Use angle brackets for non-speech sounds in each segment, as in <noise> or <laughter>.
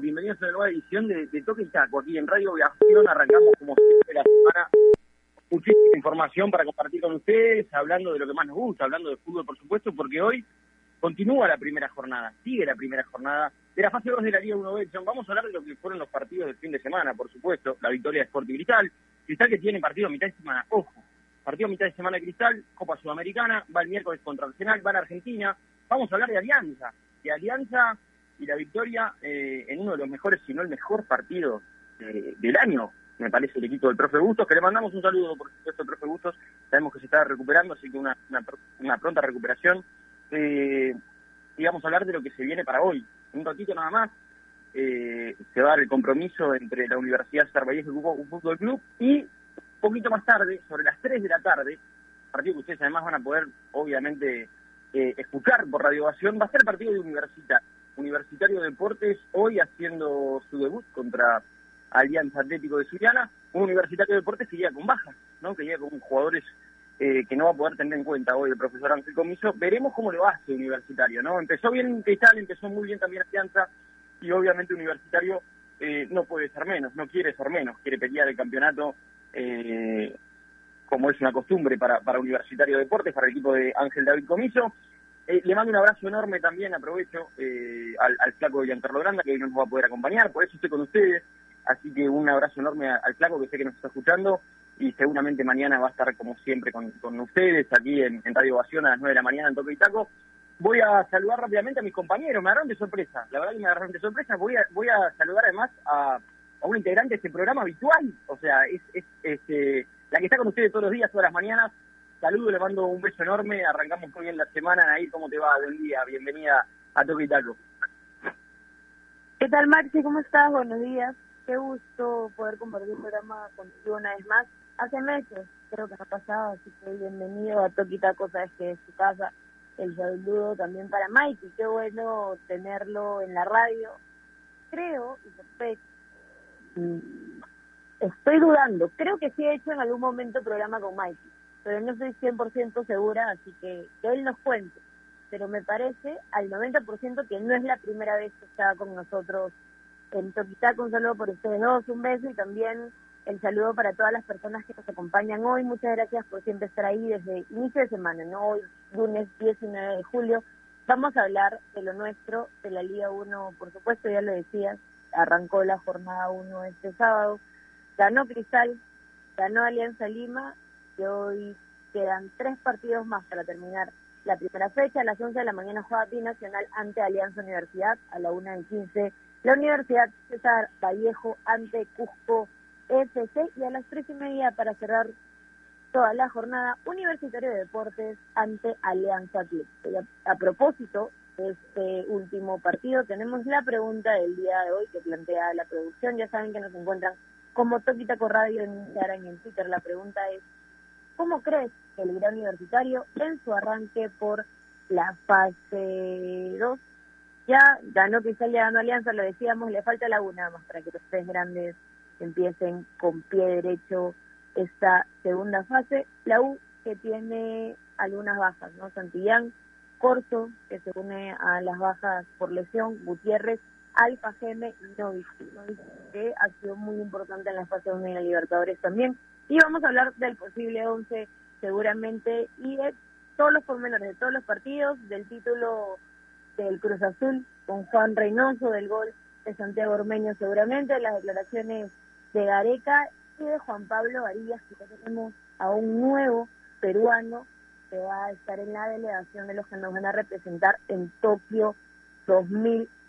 Bienvenidos a una nueva edición de, de Toque y Taco aquí en Radio Viación. Arrancamos como siempre la semana. Muchísima información para compartir con ustedes, hablando de lo que más nos gusta, hablando de fútbol, por supuesto, porque hoy continúa la primera jornada, sigue la primera jornada de la fase 2 de la Liga 1 b Vamos a hablar de lo que fueron los partidos del fin de semana, por supuesto. La victoria de Sporting Cristal. Cristal que tiene partido a mitad de semana. Ojo, partido a mitad de semana Cristal, Copa Sudamericana, va el miércoles contra Arsenal, va a Argentina. Vamos a hablar de Alianza, de Alianza y la victoria eh, en uno de los mejores, si no el mejor partido del año, me parece el equipo del profe Bustos, que le mandamos un saludo, por supuesto, al profe Bustos, sabemos que se está recuperando, así que una, una, pronta recuperación. Eh, y vamos a hablar de lo que se viene para hoy. Un ratito nada más, eh, se va a dar el compromiso entre la Universidad de Valles y el Fútbol Club, y un poquito más tarde, sobre las 3 de la tarde, partido que ustedes además van a poder, obviamente, eh, escuchar por radiovación, va a ser el partido de Universitario. Deportes hoy haciendo su debut contra Alianza Atlético de Suriana, un Universitario Deportes que llega con bajas, ¿no? que llega con jugadores eh, que no va a poder tener en cuenta hoy el profesor Ángel Comiso. Veremos cómo lo hace Universitario. no Empezó bien Cristal, empezó muy bien también Alianza y obviamente Universitario eh, no puede ser menos, no quiere ser menos, quiere pelear el campeonato como es una costumbre para, para Universitario Deportes, para el equipo de Ángel David Comiso. Eh, le mando un abrazo enorme también, aprovecho, eh, al, al, flaco de Giancarlo Granda, que hoy no nos va a poder acompañar, por eso estoy con ustedes. Así que un abrazo enorme al flaco, que sé que nos está escuchando, y seguramente mañana va a estar, como siempre, con, con ustedes, aquí en, Radio Ovación a las 9 de la mañana en Toque y Taco. Voy a saludar rápidamente a mis compañeros, me agarraron de sorpresa, la verdad que me agarraron de sorpresa. Voy a, voy a saludar además a, a un integrante de este programa habitual, o sea, es, es, es eh, la que está con ustedes todos los días, todas las mañanas. Saludo, le mando un beso enorme. Arrancamos muy bien la semana. Ahí, ¿cómo te va? Buen día. Bienvenida a Toque Taco. ¿Qué tal, Maxi? ¿Cómo estás? Buenos días. Qué gusto poder compartir el programa contigo una vez más. Hace meses creo que ha pasado, así que bienvenido a Toque Taco, sabes que es tu casa. El saludo también para Mikey. Qué bueno tenerlo en la radio. Creo y sospecho Estoy dudando. Creo que sí he hecho en algún momento programa con Mikey, pero no estoy 100% segura, así que que él nos cuente. Pero me parece al 90% que no es la primera vez que está con nosotros en Toquitaco. Un saludo por ustedes dos, un beso y también el saludo para todas las personas que nos acompañan hoy. Muchas gracias por siempre estar ahí desde inicio de semana, ¿no? Hoy, lunes 19 de julio. Vamos a hablar de lo nuestro, de la Liga 1, por supuesto, ya lo decías, arrancó la jornada 1 este sábado ganó Cristal, ganó Alianza Lima y hoy quedan tres partidos más para terminar la primera fecha. A las 11 de la mañana juega Binacional ante Alianza Universidad, a la 1 y 15 la Universidad César Vallejo ante Cusco FC y a las 3 y media para cerrar toda la jornada Universitario de Deportes ante Alianza Club. A, propósito de este último partido, tenemos la pregunta del día de hoy que plantea la producción. Ya saben que nos encuentran como Toquitaco Radio en Instagram y en Twitter, la pregunta es, ¿cómo crees que el Gran Universitario en su arranque por la fase 2 ya ganó Cristal, ya ganó Alianza, lo decíamos, le falta la una más para que los tres grandes empiecen con pie derecho esta segunda fase. La U que tiene algunas bajas, ¿no? Santillán, Corto, que se une a las bajas por lesión, Gutiérrez Alfa Geme y Novi, que ha sido muy importante en la fase 1 de la Libertadores también. Y vamos a hablar del posible 11 seguramente y de todos los pormenores de todos los partidos, del título del Cruz Azul con Juan Reynoso, del gol de Santiago Ormeño seguramente, las declaraciones de Gareca y de Juan Pablo Varillas, que tenemos a un nuevo peruano que va a estar en la delegación de los que nos van a representar en Tokio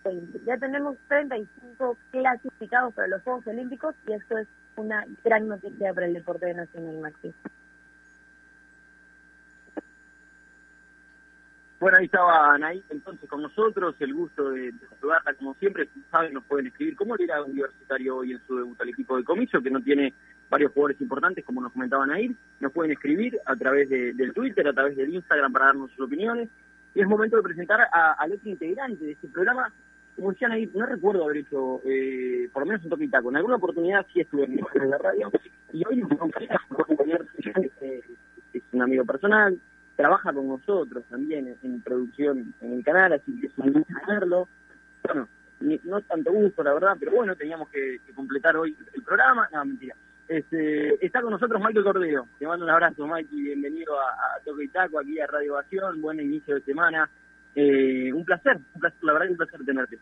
2000 ya tenemos 35 clasificados para los Juegos Olímpicos y esto es una gran noticia para el deporte nacional, Maxi. Bueno, ahí estaba Anaí entonces con nosotros, el gusto de, saludarla como siempre, saben, nos pueden escribir cómo le era universitario hoy en su debut al equipo de comiso, que no tiene varios jugadores importantes, como nos comentaban ahí, nos pueden escribir a través del Twitter, a través del Instagram para darnos sus opiniones, y es momento de presentar al otro integrante de este programa, ahí, no recuerdo haber hecho, eh, por lo menos un toquita, con alguna oportunidad sí estuve en la radio, y hoy compañero, es un amigo personal, trabaja con nosotros también en, producción en el canal, así que es un gusto verlo. Bueno, no tanto gusto, la verdad, pero bueno, teníamos que, completar hoy el programa. No, mentira. Este, está con nosotros Michael Cordero. Te mando un abrazo, Mike, y bienvenido a, a Toque y Taco, aquí a Radio Ovación. Buen inicio de semana. Eh, un placer, un placer, la verdad, un placer tenerte.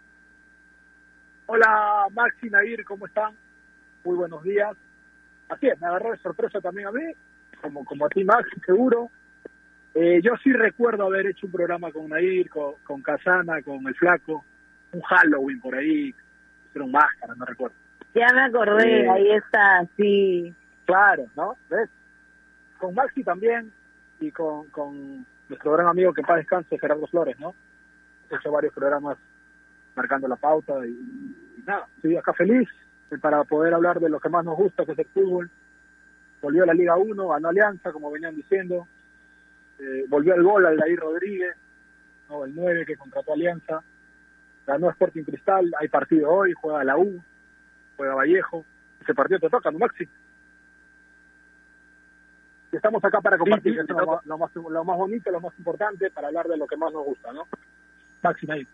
Hola, Maxi, Nair, ¿cómo están? Muy buenos días. Así es, me agarró de sorpresa también a mí, como, como a ti, Maxi, seguro. Eh, yo sí recuerdo haber hecho un programa con Nair, con, con Casana, con El Flaco, un Halloween por ahí, hicieron máscaras, no recuerdo. Ya me acordé, Eh, ahí está, sí. Claro, ¿no? ¿Ves? Con Maxi también y con, con nuestro gran amigo que paz descanse, Gerardo Flores, ¿no? He hecho varios programas marcando la pauta y, nada, estoy acá feliz eh, para poder hablar de lo que más nos gusta, que es el fútbol. Volvió a la Liga 1, ganó Alianza, como venían diciendo. Eh, volvió el gol al David Rodríguez, ¿no? el 9 que contrató Alianza. Ganó Sporting Cristal, hay partido hoy, juega la U, juega Vallejo. Ese partido te toca, ¿no, Maxi? Estamos acá para compartir, sí, te lo, más- lo más, lo más bonito, lo más importante, para hablar de lo que más nos gusta, ¿no? Maxi, ahí.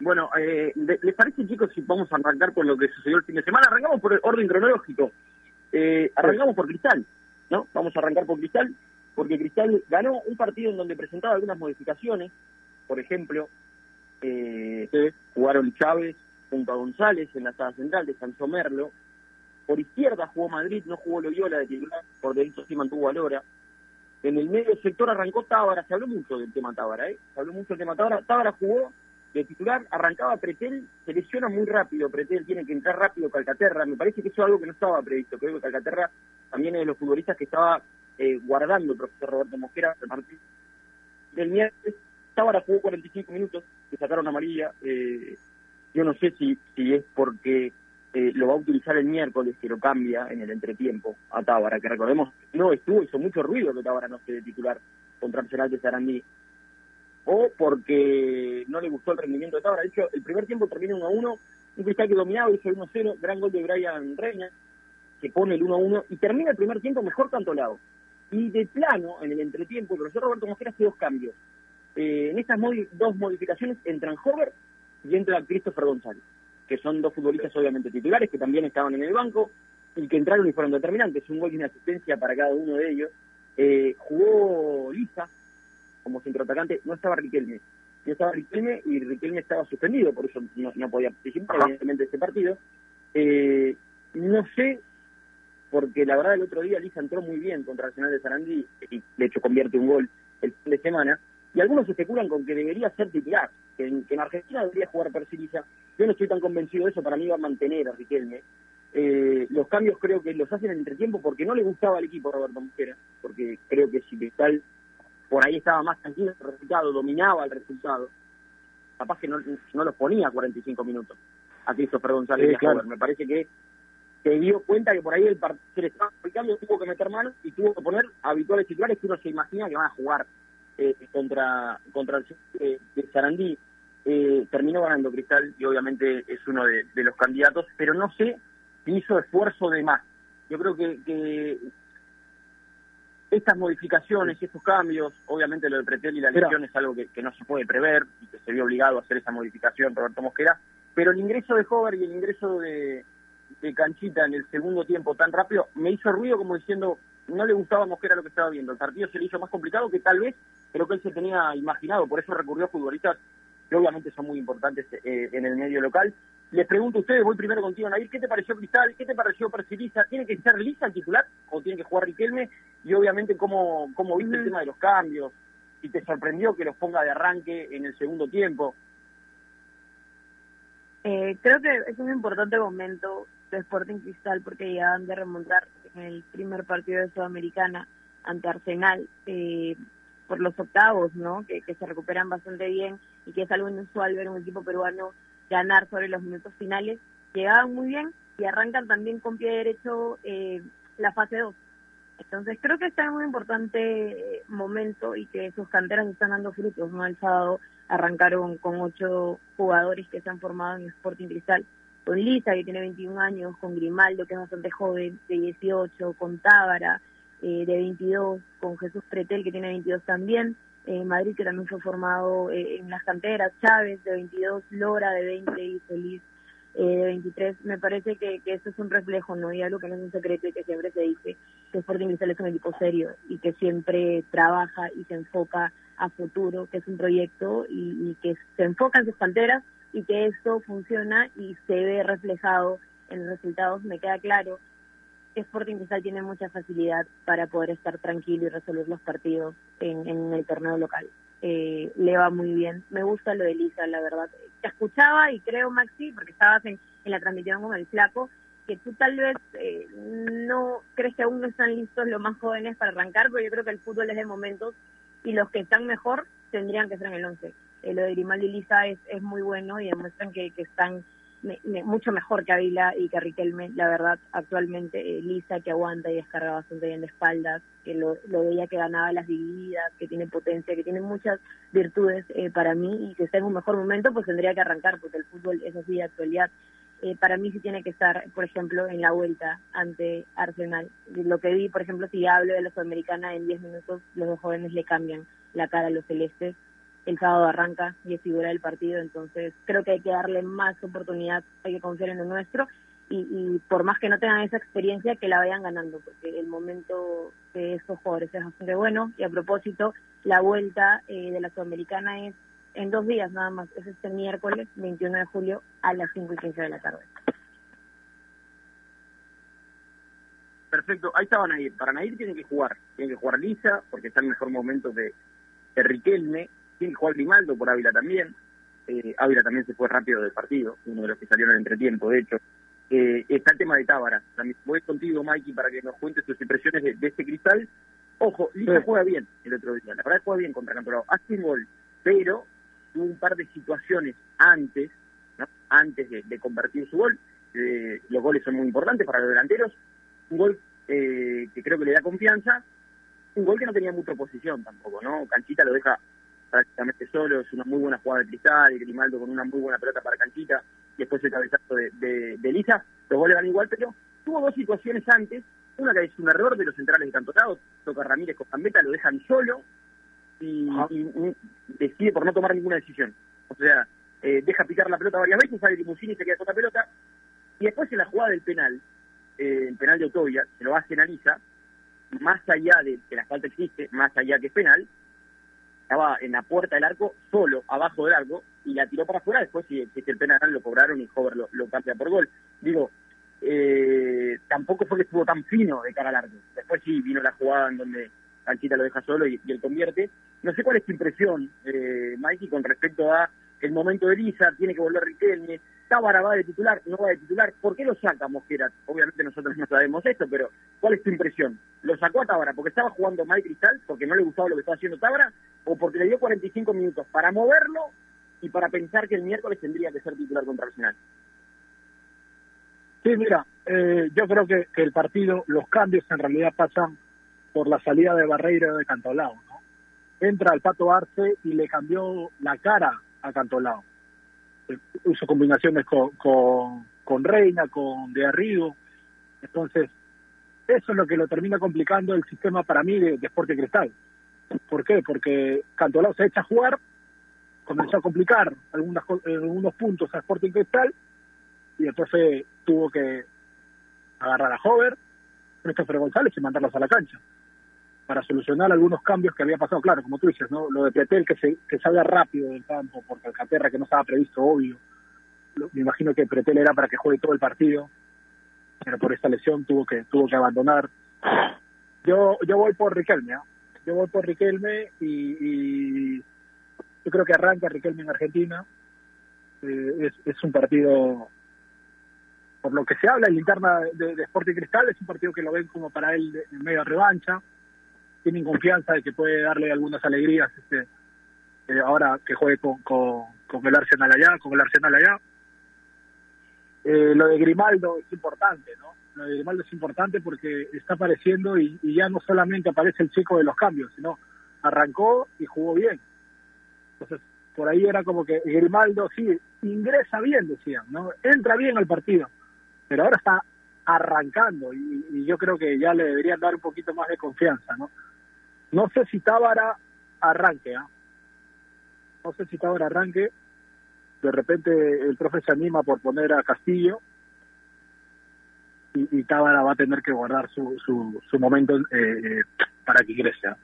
Bueno, eh, ¿les parece, chicos, si vamos a arrancar con lo que sucedió el fin de semana? Arrancamos por el orden cronológico. Eh, arrancamos por Cristal, ¿no? Vamos a arrancar por Cristal, porque Cristal ganó un partido en donde presentaba algunas modificaciones. Por ejemplo, eh, jugaron Chávez junto a González en la sala central, descansó Merlo. Por izquierda jugó Madrid, no jugó Loyola de titular, por derecho sí mantuvo a Lora. En el medio sector arrancó Tábara, se habló mucho del tema Tábara, ¿eh? Se habló mucho del tema Tábara. Tábara jugó de titular, arrancaba Pretel, se lesiona muy rápido, Pretel tiene que entrar rápido Calcaterra, me parece que eso es algo que no estaba previsto, creo que Calcaterra también es de los futbolistas que estaba eh, guardando el profesor Roberto Mosquera partido del miércoles, Tábara jugó 45 minutos, le sacaron amarilla, eh, yo no sé si, si es porque eh, lo va a utilizar el miércoles que lo cambia en el entretiempo a Tábara, que recordemos, no estuvo, hizo mucho ruido que Tábara no esté de titular contra Arsenal de Sarandí, o porque no le gustó el rendimiento de Tábara. De hecho, el primer tiempo termina 1 a 1, un cristal que dominaba, hizo el 1 0, gran gol de Brian Reina, que pone el 1 a 1, y termina el primer tiempo mejor tanto lado. Y de plano, en el entretiempo, el profesor Roberto Mosquera hace dos cambios. Eh, en estas dos modificaciones entran Hover y entra Christopher González, que son dos futbolistas obviamente titulares, que también estaban en el banco, y que entraron y fueron determinantes. Un gol y una asistencia para cada uno de ellos. Eh, jugó Lisa, como centroatacante, no estaba Riquelme. No estaba Riquelme y Riquelme estaba suspendido, por eso no, no podía participar, Ajá. evidentemente, de ese partido. Eh, no sé, porque la verdad el otro día Lisa entró muy bien contra Arsenal de Sarandí y de hecho convierte un gol el fin de semana. Y algunos especulan con que debería ser titular, que en, que en Argentina debería jugar Percy Lisa. Yo no estoy tan convencido de eso, para mí va a mantener a Riquelme. Eh, los cambios creo que los hacen en entretiempo porque no le gustaba al equipo Roberto Mosquera, porque creo que si Cristal por ahí estaba más tranquilo el resultado, dominaba el resultado, capaz que no, no los ponía a 45 minutos a Christopher González Sí, y a claro. Me parece que se dio cuenta que por ahí el partido se le estaba complicando, tuvo que meter manos y tuvo que poner habituales titulares que uno se imagina que van a jugar eh, contra contra el eh, de Sarandí. Eh, terminó ganando Cristal y obviamente es uno de, de los candidatos, pero no sé si hizo esfuerzo de más. Yo creo que, que estas modificaciones y estos cambios, obviamente lo de Pretel y la lesión es algo que, que no se puede prever y que se vio obligado a hacer esa modificación Roberto Mosquera, pero el ingreso de Hover y el ingreso de, de Canchita en el segundo tiempo tan rápido me hizo ruido como diciendo no le gustaba a Mosquera lo que estaba viendo, el partido se le hizo más complicado que tal vez creo que él se tenía imaginado, por eso recurrió a futbolistas que obviamente son muy importantes eh, en el medio local. Les pregunto a ustedes, voy primero contigo, Nair, ¿qué te pareció Cristal? ¿Qué te pareció Perciliza? ¿Tiene que ser Lisa el titular o tiene que jugar Riquelme? Y obviamente, ¿cómo, cómo viste el tema de los cambios? ¿Y te sorprendió que los ponga de arranque en el segundo tiempo? Eh, creo que es un importante momento de Sporting Cristal porque llegaban de remontar en el primer partido de Sudamericana ante Arsenal eh, por los octavos, ¿no? Que, que se recuperan bastante bien y que es algo inusual ver un equipo peruano ganar sobre los minutos finales. Llegaban muy bien y arrancan también con pie derecho eh, la fase 2. Entonces creo que está en un importante eh, momento y que sus canteras están dando frutos, ¿no? El sábado arrancaron con ocho jugadores que se han formado en Sporting Cristal, con Lisa, que tiene 21 años, con Grimaldo, que es bastante joven, de 18, con Tábara, de 22, con Jesús Pretel, que tiene 22 también, Madrid, que también fue formado en las canteras, Chávez, de 22, Lora, de 20 y Feliz de 23. Me parece que, que eso es un reflejo, ¿no? Y algo que no es un secreto y que siempre se dice, que Sporting Cristal es un equipo serio y que siempre trabaja y se enfoca a futuro, que es un proyecto y, que se enfoca en sus canteras y que esto funciona y se ve reflejado en los resultados. Me queda claro que Sporting Cristal tiene mucha facilidad para poder estar tranquilo y resolver los partidos en, en el torneo local. Eh, le va muy bien. Me gusta lo de Lisa, la verdad. Te escuchaba y creo, Maxi, porque estabas en, en la transmisión con el flaco, que tú tal vez eh, no crees que aún no están listos los más jóvenes para arrancar, pero yo creo que el fútbol es de momentos y los que están mejor tendrían que ser en el 11. Eh, lo de Grimaldi y Lisa es, es muy bueno y demuestran que, que están mucho mejor que Avila y que Riquelme, la verdad, actualmente eh, Lisa que aguanta y descarga bastante bien de espaldas, que lo, lo veía que ganaba las divididas, que tiene potencia, que tiene muchas virtudes para mí y que está en un mejor momento, pues tendría que arrancar, porque el fútbol es así de actualidad eh, para mí sí tiene que estar, por ejemplo, en la vuelta ante Arsenal. Lo que vi, por ejemplo, si hablo de la Sudamericana en 10 minutos, los dos jóvenes le cambian la cara a los celestes. El sábado arranca y es figura del partido, entonces creo que hay que darle más oportunidad, hay que confiar en lo nuestro y, por más que no tengan esa experiencia, que la vayan ganando, porque el momento de estos jugadores es bastante bueno. Y a propósito, la vuelta eh, de la Sudamericana es en dos días nada más, es este miércoles 21 de julio a las 5 y 15 de la tarde. Perfecto, ahí estaban ahí. Para Nair tienen que jugar, tienen que jugar Lisa, porque está en el mejor momento de, de Riquelme, que jugar Grimaldo por Ávila también. Eh, Ávila también se fue rápido del partido, uno de los que salieron en entretiempo, de hecho. Eh, está el tema de Tábara. También voy contigo, Mikey, para que nos cuentes tus impresiones de, este cristal. Ojo, Lisa juega bien el otro día, la verdad juega bien contra Cantolao. Hace un gol, pero tuvo un par de situaciones antes, antes de, convertir su gol. Eh, los goles son muy importantes para los delanteros. Un gol eh, que creo que le da confianza. Un gol que no tenía mucha oposición tampoco, ¿no? Canchita lo deja prácticamente solo, es una muy buena jugada de Cristal, y Grimaldo con una muy buena pelota para Canchita, y después el cabezazo de, de, de Lisa, los goles van igual, pero tuvo dos situaciones antes, una que es un error de los centrales de Cantotado, toca Ramírez con Gambetta, lo dejan solo, y, decide por no tomar ninguna decisión. O sea, eh, deja picar la pelota varias veces, sale Limusini y se queda con la pelota. Y después en la jugada del penal, eh, el penal de Otovia, se lo hace analiza, más allá de que la falta existe, más allá que es penal, estaba en la puerta del arco, solo abajo del arco, y la tiró para afuera. Después, si existe el penal, lo cobraron y Hover lo, lo cambia por gol. Digo, eh, tampoco fue que estuvo tan fino de cara al arco. Después sí vino la jugada en donde Canchita lo deja solo y, él convierte. No sé cuál es tu impresión, eh, Mikey, con respecto a el momento de Lisa, tiene que volver Riquelme, Tábara va de titular, no va de titular, ¿por qué lo saca Mosquera? Obviamente nosotros no sabemos esto, pero ¿cuál es tu impresión? ¿Lo sacó a Tábara porque estaba jugando mal Cristal, porque no le gustaba lo que estaba haciendo Tábara, o porque le dio 45 minutos para moverlo y para pensar que el miércoles tendría que ser titular contra Arsenal? Sí, mira, eh, yo creo que, que el partido, los cambios en realidad pasan por la salida de Barreiro de Cantolao. ¿no? Entra el Pato Arce y le cambió la cara a Cantolao. Hizo combinaciones con, con, Reina, con De Arrigo. Entonces, eso es lo que lo termina complicando el sistema para mí de, de Cristal. ¿Por qué? Porque Cantolao se echa a jugar, comenzó a complicar algunas, algunos puntos a Sporting Cristal y después tuvo que agarrar a Hover, Christopher González y mandarlos a la cancha para solucionar algunos cambios que había pasado. Claro, como tú dices, ¿no? Lo de Pretel que, se, que salga rápido del campo, porque Alcaterra que no estaba previsto, obvio. Me imagino que Pretel era para que juegue todo el partido, pero por esta lesión tuvo que tuvo que abandonar. Yo yo voy por Riquelme, ¿eh? Yo voy por Riquelme y, yo creo que arranca Riquelme en Argentina. Eh, es, es un partido por lo que se habla en la interna de, de Sporting Cristal, es un partido que lo ven como para él en medio de revancha tienen confianza de que puede darle algunas alegrías este eh, ahora que juegue con, con, el Arsenal allá, con el Arsenal allá. Eh, lo de Grimaldo es importante, ¿no? Grimaldo es importante porque está apareciendo y, ya no solamente aparece el chico de los cambios, sino arrancó y jugó bien. Entonces, por ahí era como que Grimaldo sí ingresa bien, decían, ¿no? Entra bien al partido, pero ahora está arrancando y, yo creo que ya le deberían dar un poquito más de confianza, ¿no? No sé si Tábara arranque, ¿ah? No sé si Tábara arranque. De repente el profe se anima por poner a Castillo y, y va a tener que guardar su, su, su momento eh, eh para que crezca.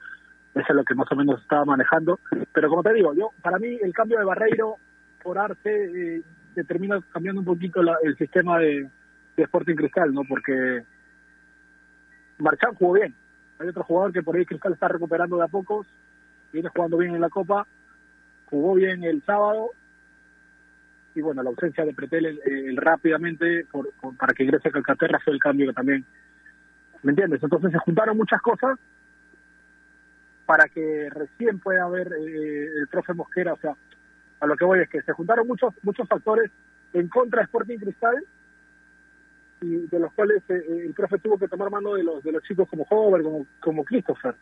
Eso es lo que más o menos estaba manejando. Pero como te digo, yo para mí el cambio de Barreiro por Arce eh, cambiando un poquito el sistema de, de Sporting Cristal, ¿no? Porque Marchán jugó bien. Hay otro jugador que por ahí Cristal está recuperando de a pocos, viene jugando bien en la Copa, jugó bien el sábado y bueno, la ausencia de Pretel rápidamente por, para que ingrese Calcaterra fue el cambio que también, ¿me entiendes? Entonces se juntaron muchas cosas para que recién pueda haber eh, el profe Mosquera, o sea, a lo que voy es que se juntaron muchos muchos factores en contra de Sporting Cristal y de los cuales eh, eh, el profe tuvo que tomar mano de los de los chicos como Hover, como como Christopher.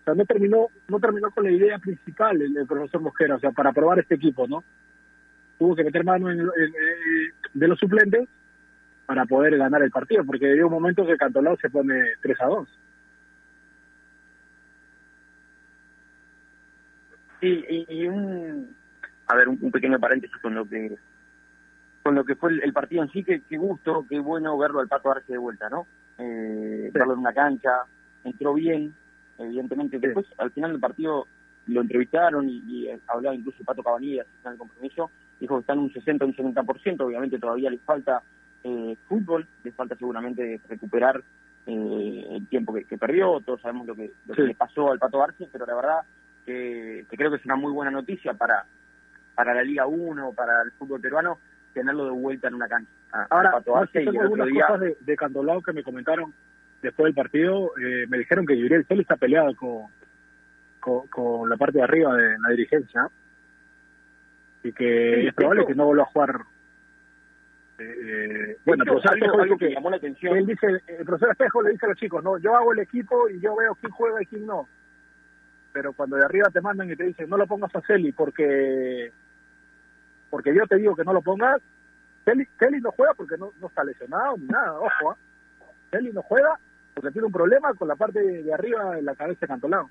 O sea, no terminó no terminó con la idea principal el, profesor Mosquera, o sea, para probar este equipo, ¿no? Tuvo que meter mano en, de los suplentes para poder ganar el partido, porque hay un momento que Cantolao se pone 3 a 2. Sí, y, un, a ver, un, pequeño paréntesis con lo que con lo que fue el, partido en sí, que qué gusto, qué bueno verlo al Pato darse de vuelta, ¿no? Eh, Verlo en una cancha, entró bien, evidentemente. Después, al final del partido, lo entrevistaron y, hablaba incluso el Pato Cabanillas en el compromiso, dijo que está en un 60, un 70%, obviamente todavía les falta eh, fútbol, les falta seguramente recuperar eh, el tiempo que, perdió, todos sabemos lo que, lo que le pasó al Pato Arce, pero la verdad que, creo que es una muy buena noticia para, para la Liga 1, para el fútbol peruano, tenerlo de vuelta en una cancha. Ahora, tengo algunas cosas de, de Cantolao que me comentaron después del partido, eh, me dijeron que Yuriel Cel está peleado con, con, la parte de arriba de la dirigencia y que es probable que no vuelva a jugar eh, bueno, el profesor Espejo que, llamó la atención. Él dice, el profesor Espejo le dice a los chicos, no, yo hago el equipo y yo veo quién juega y quién no pero cuando de arriba te mandan y te dicen no lo pongas a Celi porque porque yo te digo que no lo pongas, Celi, no juega porque no, no está lesionado ni nada, ojo, ¿eh? No juega porque tiene un problema con la parte de, arriba de la cabeza de Cantolao.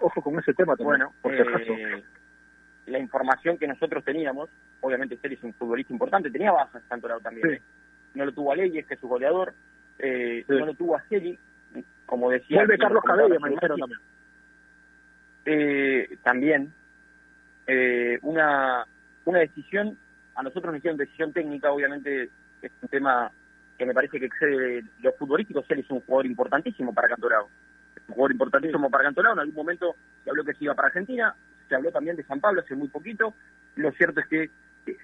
Ojo con ese tema también, bueno, por eh, La información que nosotros teníamos, obviamente Celi es un futbolista importante, tenía bajas Cantolao también. ¿eh? No lo tuvo a Leyes, que es su goleador, eh, no lo tuvo a Celi, como decía... Vuelve Carlos Cabello, me dijeron también. Eh, también, eh, una, una decisión, a nosotros nos hicieron decisión técnica, obviamente es un tema que me parece que excede lo futbolístico, él es un jugador importantísimo para Cantorao. Es un jugador importantísimo para Cantorao, en algún momento se habló que se iba para Argentina, se habló también de San Pablo hace muy poquito, lo cierto es que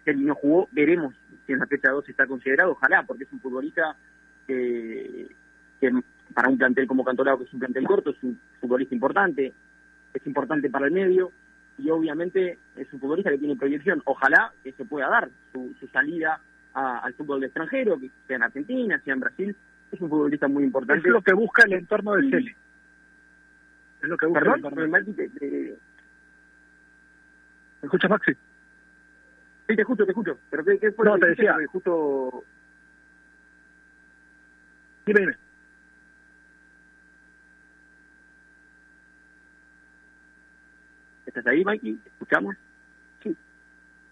él no jugó, veremos si en la fecha 2 está considerado, ojalá, porque es un futbolista que, que para un plantel como Cantolao, que es un plantel corto, es un futbolista importante, es importante para el medio y obviamente es un futbolista que tiene proyección. Ojalá que se pueda dar su, salida al fútbol de extranjero, que sea en Argentina, sea en Brasil. Es un futbolista muy importante. Es lo que busca el entorno del Celi. Es lo que busca ¿Perdón? el entorno del ¿Me escuchas, Maxi? Sí, te escucho, te escucho. Pero ¿qué, qué fue no, te decía. Justo... Dime, dime. ¿Estás ahí, Mikey? ¿Escuchamos? Sí.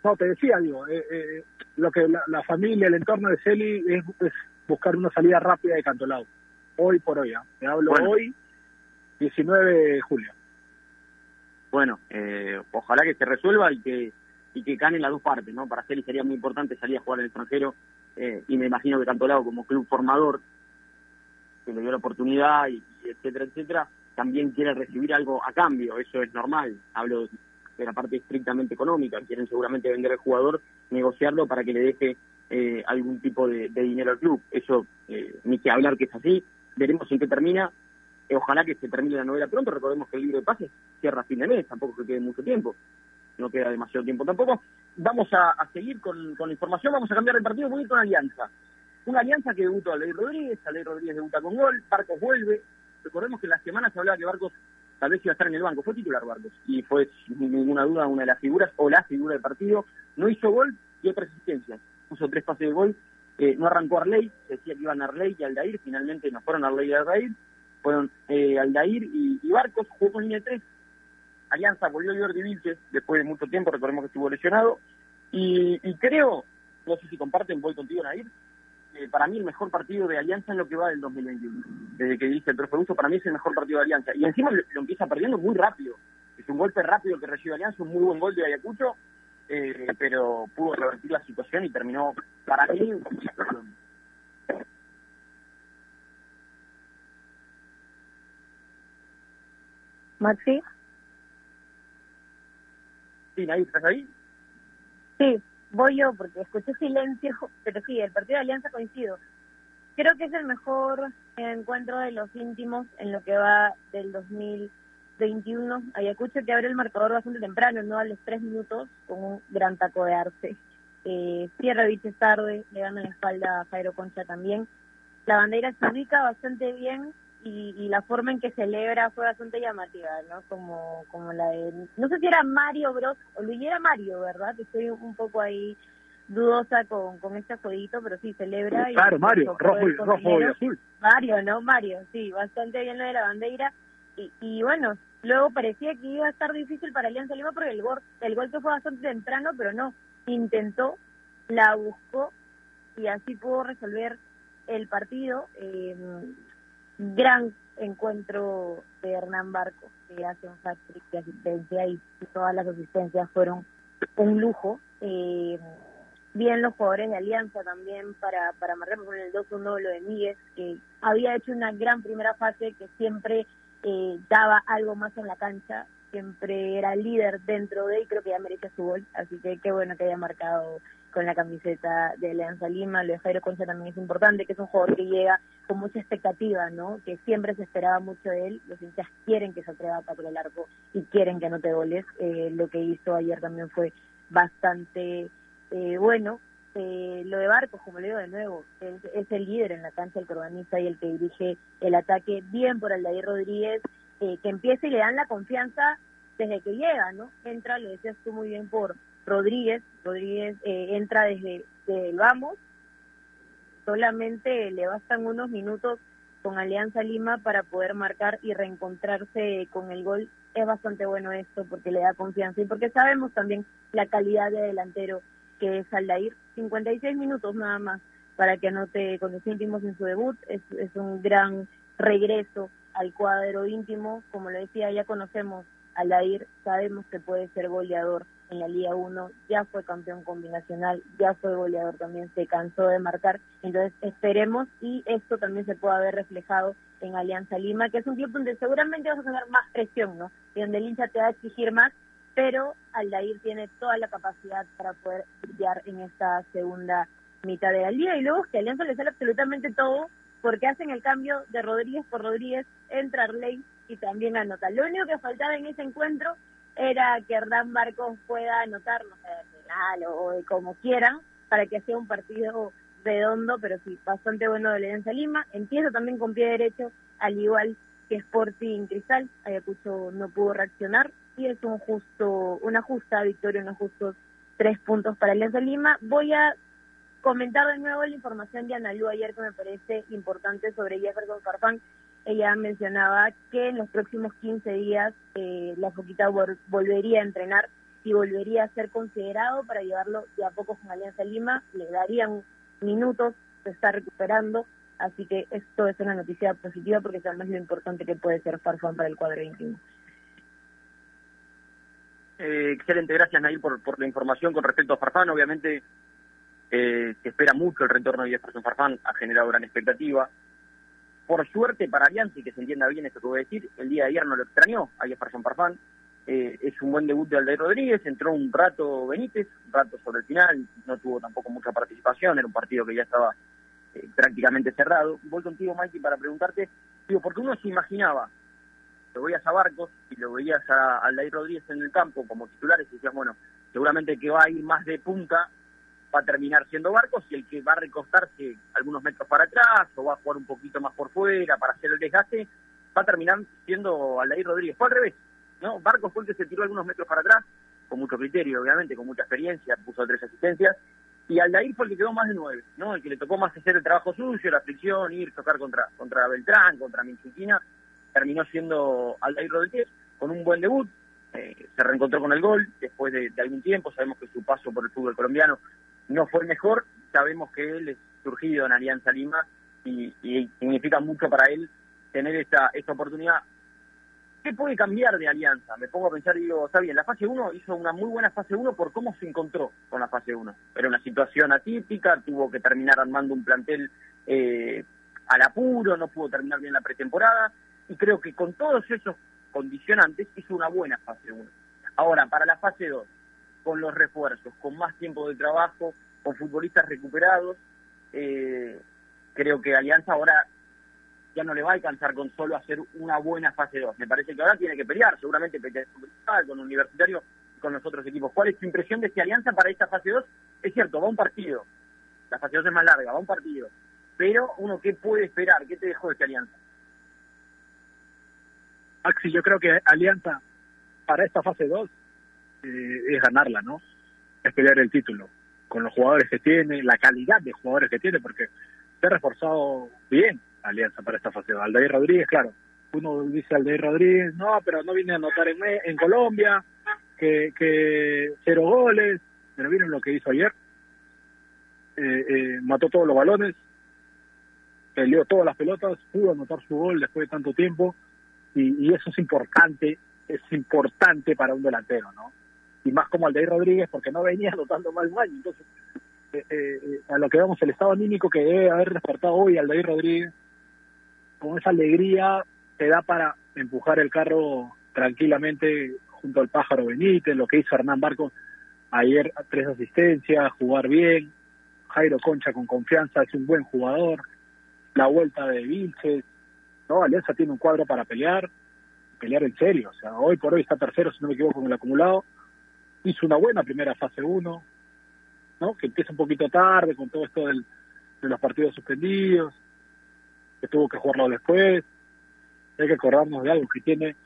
No, te decía, digo, eh, eh, lo que la, familia, el entorno de Celi es, buscar una salida rápida de Cantolao. Hoy por hoy, ¿eh? te hablo hoy, 19 de julio. Bueno, eh, ojalá que se resuelva y que y que ganen las dos partes, ¿no? Para Celi sería muy importante salir a jugar en el extranjero eh, y me imagino que Cantolao como club formador que le dio la oportunidad y etcétera, etcétera, también quiere recibir algo a cambio, eso es normal. Hablo de la parte estrictamente económica, quieren seguramente vender al jugador, negociarlo para que le deje eh, algún tipo de, dinero al club. Eso, eh, ni que hablar que es así, veremos en qué termina. Eh, ojalá que se termine la novela pronto, recordemos que el libro de pases cierra a fin de mes, tampoco que quede mucho tiempo, no queda demasiado tiempo tampoco. Vamos a, seguir con, la información, vamos a cambiar el partido, voy a ir con Alianza. Una alianza que debutó a Ley Rodríguez, a Ley Rodríguez debuta con gol, Barcos vuelve, Recordemos que en la semana se hablaba que Barcos tal vez iba a estar en el banco. Fue titular Barcos y fue sin ninguna duda una de las figuras o la figura del partido. No hizo gol y otra asistencia. Puso tres pases de gol Eh, no arrancó Arley, se decía que iban Arley y Aldair, finalmente no fueron Arley y Aldair, fueron eh, Aldair y, Barcos, jugó con línea 3. Alianza volvió a Jordi Vilches después de mucho tiempo, recordemos que estuvo lesionado. Y, y creo, no sé si comparten, voy contigo, Nair, eh, para mí el mejor partido de Alianza en lo que va del 2021. Desde que dice el profe Uso, para mí es el mejor partido de Alianza. Y encima lo, lo, empieza perdiendo muy rápido. Es un golpe rápido que recibe Alianza, un muy buen gol de Ayacucho, eh, pero pudo revertir la situación y terminó, para mí, Maxi. Sí, Nair, ¿estás ahí? Sí, voy yo porque escuché silencio, pero sí, el partido de Alianza coincido. Creo que es el mejor encuentro de los íntimos en lo que va del 2021. Ayacucho que abre el marcador bastante temprano, no a los tres minutos, con un gran taco de arce. Eh, cierra Viches tarde, le gana la espalda a Jairo Concha también. La bandera se ubica bastante bien y, y, la forma en que celebra fue bastante llamativa, ¿no? Como, como la de, no sé si era Mario Bros, o lo era Mario, ¿verdad? Estoy un poco ahí dudosa con, con este jueguito, pero sí, celebra. Claro, y, Mario, rojo y, rojo y azul. Mario, ¿no? Mario, sí, bastante bien lo de la bandera. Y, y bueno, luego parecía que iba a estar difícil para Alianza Lima porque el gol, el gol que fue bastante temprano, pero no, intentó, la buscó y así pudo resolver el partido. Eh, gran encuentro de Hernán Barco, que hace un hat-trick de asistencia y todas las asistencias fueron un lujo. Eh, bien los jugadores de Alianza también para, para marcar con el 2-1 lo de Miguel, que había hecho una gran primera fase que siempre eh, daba algo más en la cancha, siempre era líder dentro de y creo que ya merecía su gol, así que qué bueno que haya marcado con la camiseta de Alianza Lima, lo de Jairo Concha también es importante, que es un jugador que llega con mucha expectativa, ¿no? Que siempre se esperaba mucho de él, los hinchas quieren que se atreva a el arco y quieren que no te goles, eh, lo que hizo ayer también fue bastante eh, bueno. Eh, lo de Barcos, como le digo de nuevo, es, el líder en la cancha del corbanista y el que dirige el ataque bien por Aldair Rodríguez, eh, que empieza y le dan la confianza desde que llega, ¿no? Entra, lo decías tú muy bien, por Rodríguez. Rodríguez eh, entra desde, el vamos. Solamente le bastan unos minutos con Alianza Lima para poder marcar y reencontrarse con el gol. Es bastante bueno esto porque le da confianza y porque sabemos también la calidad de delantero que es Aldair. 56 minutos nada más para que anote con los íntimos en su debut. Es, un gran regreso al cuadro íntimo. Como lo decía, ya conocemos a Aldair, sabemos que puede ser goleador en la Liga 1, ya fue campeón combinacional, ya fue goleador también, se cansó de marcar, entonces esperemos y esto también se pueda ver reflejado en Alianza Lima, que es un club donde seguramente vas a tener más presión, ¿no? Y donde el hincha te va a exigir más, pero Aldair tiene toda la capacidad para poder brillar en esta segunda mitad de la liga y luego que Alianza le sale absolutamente todo porque hacen el cambio de Rodríguez por Rodríguez, entra Arley y también anota. Lo único que faltaba en ese encuentro era que Hernán Marcos pueda anotar, no sé, de final o, o, como quieran, para que sea un partido redondo, pero sí, bastante bueno de Alianza Lima. Empieza también con pie derecho, al igual que Sporting Cristal. Ayacucho no pudo reaccionar y es un justo, una justa victoria, unos justos tres puntos para Alianza Lima. Voy a comentar de nuevo la información de Analú ayer que me parece importante sobre Jefferson Farfán ella mencionaba que en los próximos 15 días eh, la Foquita vol volvería a entrenar y volvería a ser considerado para llevarlo de a poco con Alianza Lima. Le darían minutos, se está recuperando, así que esto es una noticia positiva porque sabemos lo importante que puede ser Farfán para el cuadro 21. Eh, excelente, gracias Nair por, por la información con respecto a Farfán. Obviamente eh, se espera mucho el retorno de Jefferson Farfán, ha generado gran expectativa por suerte para Alianza, y que se entienda bien esto que voy a decir, el día de ayer no lo extrañó a Jefferson Parfán. Eh, es un buen debut de Aldair Rodríguez, entró un rato Benítez, un rato sobre el final, no tuvo tampoco mucha participación, era un partido que ya estaba eh, prácticamente cerrado. Voy contigo, Mikey, para preguntarte, digo, porque uno se imaginaba, lo veías a Barcos y lo veías a Aldair Rodríguez en el campo como titulares y decías, bueno, seguramente que va a ir más de punta va a terminar siendo Barcos y el que va a recostarse algunos metros para atrás o va a jugar un poquito más por fuera para hacer el desgaste, va a terminar siendo Aldair Rodríguez. Fue al revés, ¿no? Barcos fue el que se tiró algunos metros para atrás, con mucho criterio, obviamente, con mucha experiencia, puso tres asistencias, y Aldair fue el que quedó más de nueve, ¿no? El que le tocó más hacer el trabajo suyo, la fricción, ir, tocar contra, contra Beltrán, contra Minchuquina, terminó siendo Aldair Rodríguez con un buen debut, eh, se reencontró con el gol después de, algún tiempo, sabemos que su paso por el fútbol colombiano no fue mejor, sabemos que él es surgido en Alianza Lima y, y significa mucho para él tener esta, esta oportunidad ¿Qué puede cambiar de Alianza? Me pongo a pensar y digo, está bien, la fase 1 hizo una muy buena fase 1 por cómo se encontró con la fase 1. Era una situación atípica, tuvo que terminar armando un plantel eh, al apuro, no pudo terminar bien la pretemporada, y creo que con todos esos condicionantes hizo una buena fase 1. Ahora, para la fase 2, con los refuerzos, con más tiempo de trabajo, con futbolistas recuperados, eh, creo que Alianza ahora ya no le va a alcanzar con solo hacer una buena fase 2. Me parece que ahora tiene que pelear, seguramente con Universitario y con los otros equipos. ¿Cuál es tu impresión de esta alianza para esta fase 2? Es cierto, va un partido. La fase 2 es más larga, va un partido. Pero uno, ¿qué puede esperar? ¿Qué te dejó de esta alianza? Axi, yo creo que Alianza para esta fase 2 eh, es ganarla, ¿no? Es pelear el título con los jugadores que tiene, la calidad de jugadores que tiene, porque se ha reforzado bien Alianza para esta fase. Aldair Rodríguez, claro, uno dice Aldair Rodríguez, no, pero no viene a anotar en, Colombia, que, que cero goles, pero miren lo que hizo ayer, eh, eh, mató todos los balones, peleó todas las pelotas, pudo anotar su gol después de tanto tiempo, y eso es importante, es importante para un delantero, ¿no? Y más como Aldair Rodríguez, porque no venía anotando mal un entonces eh, eh, a lo que vemos el estado anímico que debe haber despertado hoy Aldair Rodríguez con esa alegría te da para empujar el carro tranquilamente junto al pájaro Benítez, lo que hizo Hernán Barco ayer, tres asistencias, jugar bien, Jairo Concha con confianza, es un buen jugador, la vuelta de Vilches, ¿no? Alianza tiene un cuadro para pelear, pelear en serio, o sea, hoy por hoy está tercero, si no me equivoco, en el acumulado, hizo una buena primera fase 1, ¿no? Que empieza un poquito tarde con todo esto del, de los partidos suspendidos, que tuvo que jugarlo después. Hay que acordarnos de algo que tiene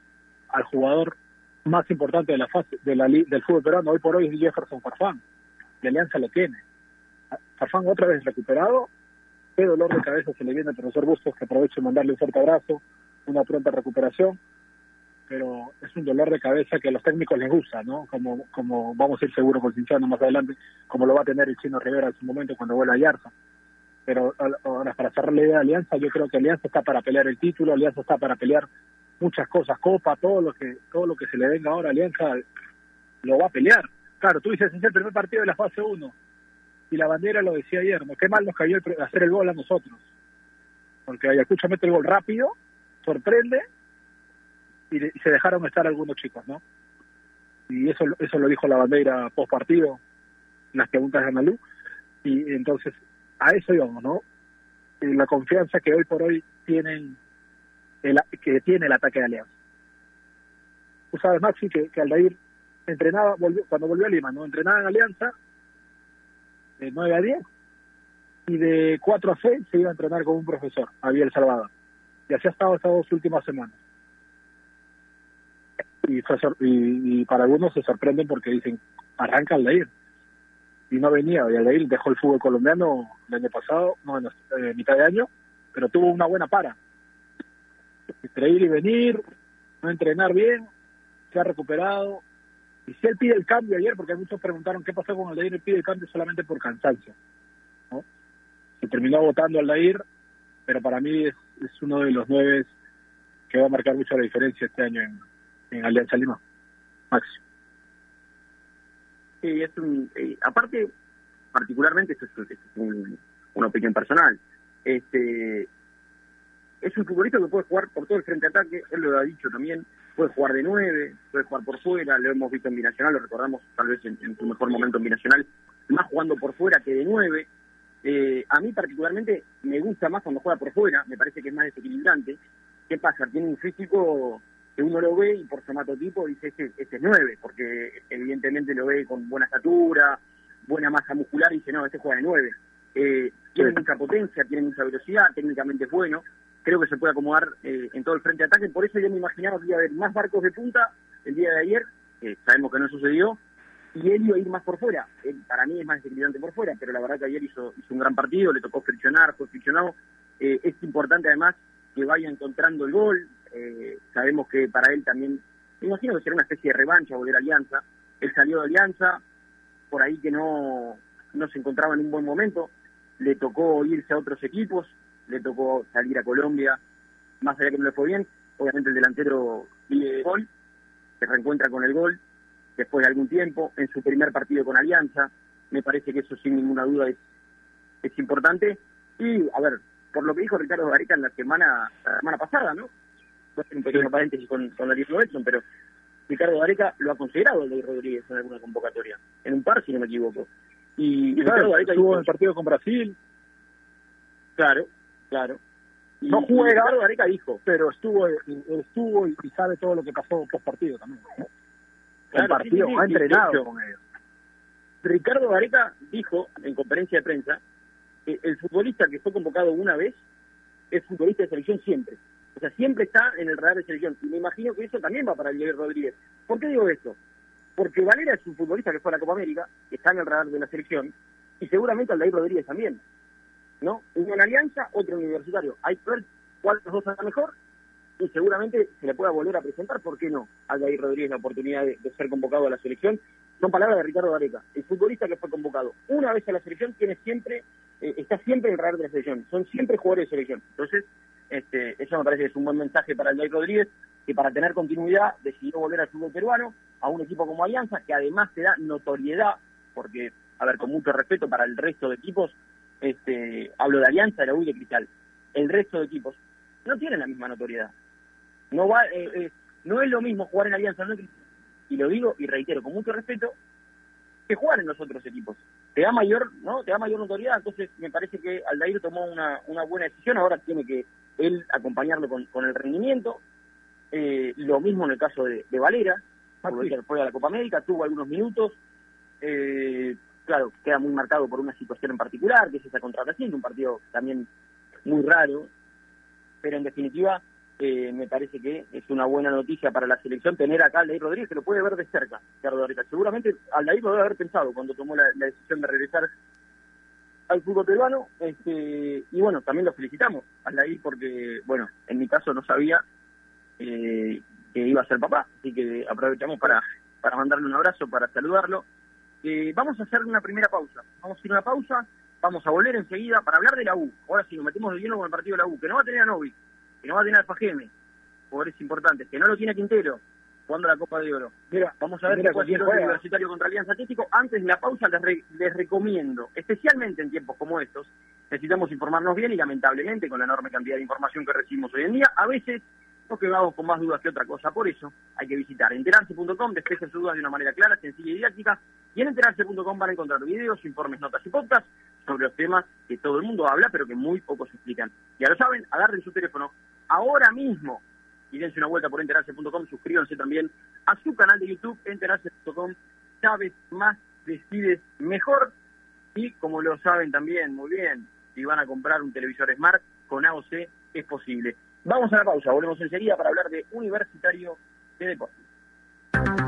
al jugador más importante de la fase de la, del fútbol peruano hoy por hoy es Jefferson Farfán. De Alianza lo tiene. Farfán otra vez recuperado. Qué dolor de cabeza se le viene al profesor Bustos, que aprovecho de mandarle un fuerte abrazo, una pronta recuperación. Pero es un dolor de cabeza que a los técnicos les gusta, ¿no? Como, como vamos a ir seguro con Cinciano más adelante, como lo va a tener el chino Rivera en su momento cuando vuelva a Yarza pero ahora para cerrar la idea de Alianza, yo creo que Alianza está para pelear el título, Alianza está para pelear muchas cosas, Copa, todo lo que todo lo que se le venga ahora, Alianza lo va a pelear. Claro, tú dices, es el primer partido de la fase 1, y la bandera lo decía ayer, ¿no? qué mal nos cayó hacer el gol a nosotros, porque Ayacucho mete el gol rápido, sorprende, y, se dejaron estar algunos chicos, ¿no? Y eso, eso lo dijo la bandera post partido, las preguntas de Analú, y entonces a eso íbamos, ¿no? La confianza que hoy por hoy tienen el, que tiene el ataque de Alianza. Tú sabes, Maxi, que, que Aldair entrenaba, volvió, cuando volvió a Lima, ¿no? Entrenaba en Alianza de 9 a 10 y de 4 a 6 se iba a entrenar con un profesor, Javier Salvador. Y así ha estado estas dos últimas semanas. Y, y, y para algunos se sorprenden porque dicen, arranca Aldair y no venía. Y ahí dejó el fútbol colombiano el año pasado, no en eh, mitad de año, pero tuvo una buena para. Entre ir y venir, no entrenar bien, se ha recuperado. Y si él pide el cambio ayer, porque muchos preguntaron qué pasó con Aldair, él pide el cambio solamente por cansancio. ¿no? Se terminó votando Aldair, pero para mí es, es uno de los nueve que va a marcar mucho la diferencia este año en, en Alianza Lima. Máximo. Sí, es un, eh, aparte, particularmente, esto es, una opinión personal, este es un futbolista que puede jugar por todo el frente ataque, él lo ha dicho también, puede jugar de nueve, puede jugar por fuera, lo hemos visto en Binacional, lo recordamos tal vez en, su mejor momento en Binacional, más jugando por fuera que de nueve. Eh, a mí particularmente me gusta más cuando juega por fuera, me parece que es más desequilibrante. ¿Qué pasa? Tiene un físico que uno lo ve y por somatotipo dice este, este es 9, porque evidentemente lo ve con buena estatura, buena masa muscular y dice no, este juega de 9. Eh, tiene mucha potencia, tiene mucha velocidad, técnicamente es bueno, creo que se puede acomodar eh, en todo el frente de ataque, por eso yo me imaginaba que iba a haber más barcos de punta el día de ayer, sabemos que no sucedió, y él iba a ir más por fuera. para mí es más desequilibrante por fuera, pero la verdad que ayer hizo, hizo un gran partido, le tocó friccionar, fue friccionado. Eh, es importante además que vaya encontrando el gol. Eh, sabemos que para él también, me imagino que será una especie de revancha volver a Alianza. Él salió de Alianza, por ahí que no, no se encontraba en un buen momento. Le tocó irse a otros equipos, le tocó salir a Colombia, más allá que no le fue bien. Obviamente el delantero vive gol, se reencuentra con el gol después de algún tiempo, en su primer partido con Alianza. Me parece que eso sin ninguna duda es, es importante. Y, a ver, por lo que dijo Ricardo Gareca en la semana, la semana pasada, ¿no? Un pequeño paréntesis con, con Darío pero Ricardo Gareca lo ha considerado el de Rodríguez en alguna convocatoria, en un par, si no me equivoco. Y, Ricardo Gareca estuvo en el partido con Brasil. Claro, claro. no juega, Ricardo Gareca dijo, pero estuvo, estuvo y, sabe todo lo que pasó post partido también. Claro, partido, ha entrenado con ellos. Ricardo Gareca dijo en conferencia de prensa que el futbolista que fue convocado una vez es futbolista de selección siempre. O sea, siempre está en el radar de selección. Y me imagino que eso también va para Diego Rodríguez. ¿Por qué digo esto? Porque Valera es un futbolista que fue a la Copa América, que está en el radar de la selección, y seguramente Aldair Rodríguez también. ¿No? Uno en Alianza, otro en Universitario. Hay que ver cuál de los dos está mejor y seguramente se le pueda volver a presentar, ¿por qué no? Aldair Rodríguez la oportunidad de, ser convocado a la selección. Son palabras de Ricardo Gareca. El futbolista que fue convocado una vez a la selección tiene siempre, eh, está siempre en el radar de la selección. Son siempre jugadores de selección. Entonces, este, eso me parece que es un buen mensaje para Aldair Rodríguez, que para tener continuidad decidió volver al fútbol peruano, a un equipo como Alianza, que además te da notoriedad, porque, a ver, con mucho respeto para el resto de equipos, este, hablo de Alianza, de la U y de Cristal. El resto de equipos no tienen la misma notoriedad. No va, eh, eh, no es lo mismo jugar en Alianza, y lo digo y reitero con mucho respeto, que jugar en los otros equipos. Te da mayor, ¿no? Te da mayor notoriedad, entonces me parece que Aldair tomó una, una buena decisión, ahora tiene que él acompañarlo con, con el rendimiento. Eh, lo mismo en el caso de, Valera, que fue a la Copa América, tuvo algunos minutos. claro, queda muy marcado por una situación en particular, que es esa contratación, un partido también muy raro, pero en definitiva eh, me parece que es una buena noticia para la selección tener acá a Aldair Rodríguez, que lo puede ver de cerca, Ricardo Seguramente Aldair lo debe haber pensado cuando tomó la, decisión de regresar al fútbol peruano, este, y bueno, también lo felicitamos, Aldair, porque, bueno, en mi caso no sabía eh, que iba a ser papá, así que aprovechamos para, para mandarle un abrazo, para saludarlo. Eh, vamos a hacer una primera pausa, vamos a ir a una pausa, vamos a volver enseguida para hablar de la U. Ahora sí, nos metemos de lleno con el partido de la U, que no va a tener a Novi, que no va a tener a Fajeme, jugadores importantes, que no lo tiene Quintero, jugando la Copa de Oro. Mira, vamos a ver qué puede Universitario contra Alianza Atlético. Antes de la pausa les, les recomiendo, especialmente en tiempos como estos, necesitamos informarnos bien y lamentablemente con la enorme cantidad de información que recibimos hoy en día, a veces nos quedamos con más dudas que otra cosa. Por eso hay que visitar enterarse.com, despejen sus dudas de una manera clara, sencilla y didáctica. Y en enterarse.com van a encontrar videos, informes, notas y podcasts sobre los temas que todo el mundo habla, pero que muy pocos explican. Ya lo saben, agarren su teléfono ahora mismo y dense una vuelta por enterarse.com, suscríbanse también a su canal de YouTube, enterarse.com, sabes más, decides mejor, y como lo saben también muy bien, si van a comprar un televisor Smart con AOC, es posible. Vamos a la pausa, volvemos enseguida para hablar de Universitario de Deportes.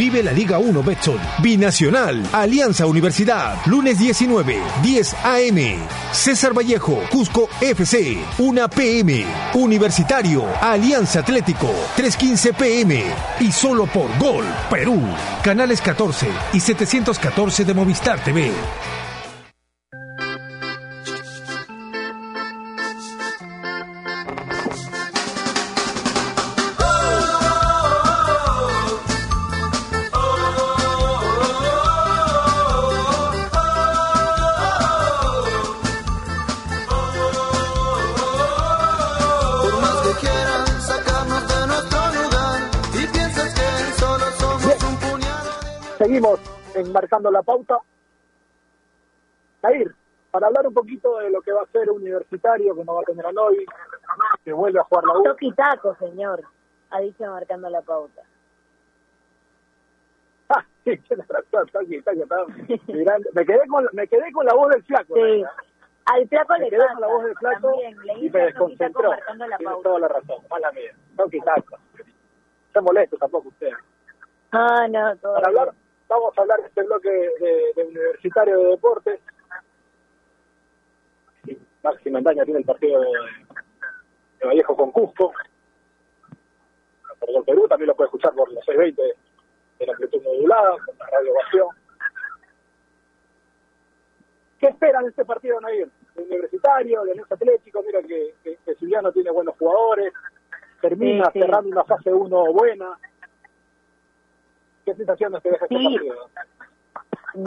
Vive la Liga 1 Betson. Binacional. Alianza Universidad. Lunes 19, 10 AM. César Vallejo. Cusco FC. 1 PM. Universitario. Alianza Atlético. 315 PM. Y solo por Gol. Perú. Canales 14 y 714 de Movistar TV. Enmarcando la pauta. Nair, para hablar un poquito de lo que va a ser universitario, que no va a tener a Novi, que vuelve a jugar la U. Toquitaco, señor, ha dicho marcando la pauta. <laughs> Ah, sí, tiene razón, Toqui, Toqui, Toqui. Mirando. Me quedé con, me quedé con la voz del flaco. Sí. Al flaco Me le quedé con la voz del flaco y me desconcentró. la Tiene toda la razón, mala mía. Toqui taco. Se molesto tampoco usted. Ah, no, todo Para bien. hablar, vamos a hablar de este bloque de, de universitario de deportes. Maxi Mendaña tiene el partido de, de Vallejo con Cusco. Por Gol Perú también lo puede escuchar por los 620 de la amplitud modulada, con la radio Ovación. ¿Qué esperan de este partido, Nair? De universitario, de Alianza Atlético, mira que, que, que tiene buenos jugadores, termina Sí, sí. cerrando una fase 1 buena. ¿Qué sensaciones te deja este Sí. partido?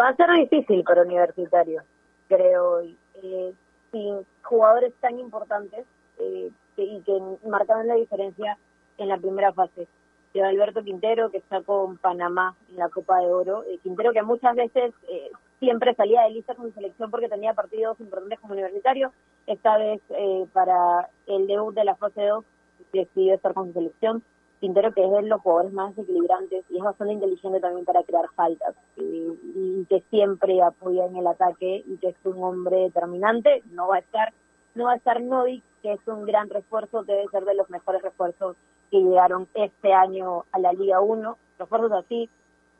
Va a ser difícil para Universitario, creo. Eh, sin jugadores tan importantes eh, que- y que marcaron la diferencia en la primera fase. De Alberto Quintero, que está con Panamá en la Copa de Oro. Eh, Quintero, que muchas veces eh, siempre salía de lista con su selección porque tenía partidos importantes como universitario. Esta vez, eh, para el debut de la fase 2, decidió estar con su selección. Quintero que es de los jugadores más desequilibrantes y es bastante inteligente también para crear faltas eh, y que siempre apoya en el ataque y que es un hombre determinante no va a estar no va a estar Novik que es un gran refuerzo debe ser de los mejores refuerzos que llegaron este año a la Liga 1 refuerzos así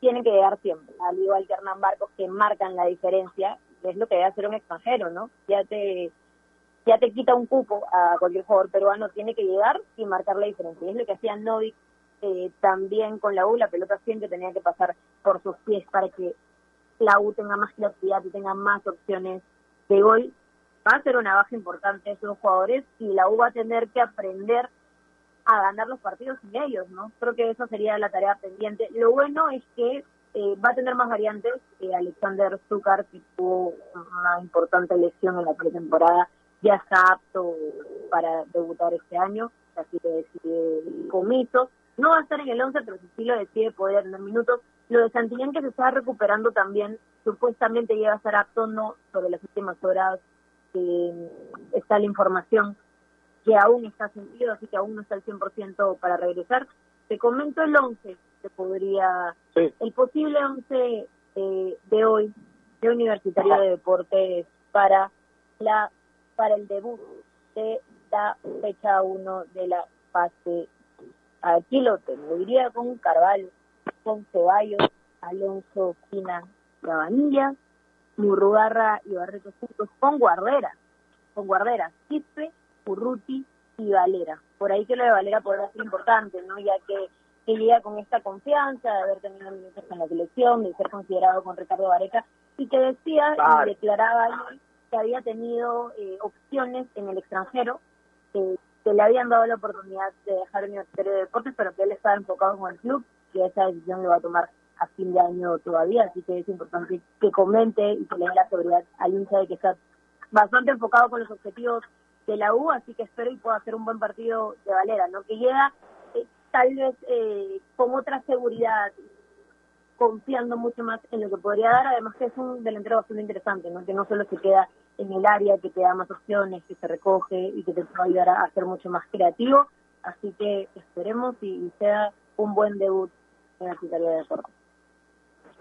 tienen que llegar siempre al igual que Hernán Marcos que marcan la diferencia es lo que debe hacer un extranjero no ya te ya te quita un cupo a cualquier jugador peruano, tiene que llegar y marcar la diferencia. Es lo que hacía Novik eh, también con la U, la pelota siempre tenía que pasar por sus pies para que la U tenga más creatividad y tenga más opciones de gol. Va a ser una baja importante esos jugadores y la U va a tener que aprender a ganar los partidos sin ellos, ¿no? Creo que esa sería la tarea pendiente. Lo bueno es que eh, va a tener más variantes. Eh, Alexander Zúcar, que tuvo una importante lesión en la pretemporada, ya está apto para debutar este año, así que decide el comiso. No va a estar en el 11, pero si sí lo decide poder tener minutos. Lo de Santillán que se está recuperando también, supuestamente llega a estar apto, no sobre las últimas horas eh, está la información que aún está sentido, así que aún no está al 100% para regresar. Te comento el 11 que podría, Sí. el posible 11 eh, de hoy de Universitario de Deportes para la para el debut de la fecha 1 de la fase. Aquí lo tengo, iría con Carvalho, con Ceballos, Alonso, Quina, Cabanilla, Murrugarra y Barreto juntos con Guardera, con Guardera, Quispe, Urruti y Valera. Por ahí que lo de Valera podrá ser importante, ¿no? Ya que, que llega con esta confianza de haber tenido minutos en la selección, de ser considerado con Ricardo Vareca, y que decía y declaraba ayer que había tenido eh, opciones en el extranjero, que, que le habían dado la oportunidad de dejar Universitario de Deportes, pero que él estaba enfocado con el club, que esa decisión lo va a tomar a fin de año todavía, así que es importante que comente y que le dé la seguridad al hincha de que está bastante enfocado con los objetivos de la U, así que espero y pueda hacer un buen partido de Valera, ¿no? Que llega eh, tal vez eh, con otra seguridad, confiando mucho más en lo que podría dar, además que es un delantero bastante interesante, ¿no? Que no solo se queda en el área, que te da más opciones, que se recoge y que te puede ayudar a, a ser mucho más creativo, así que esperemos y, y sea un buen debut en la Secretaría de Deportes.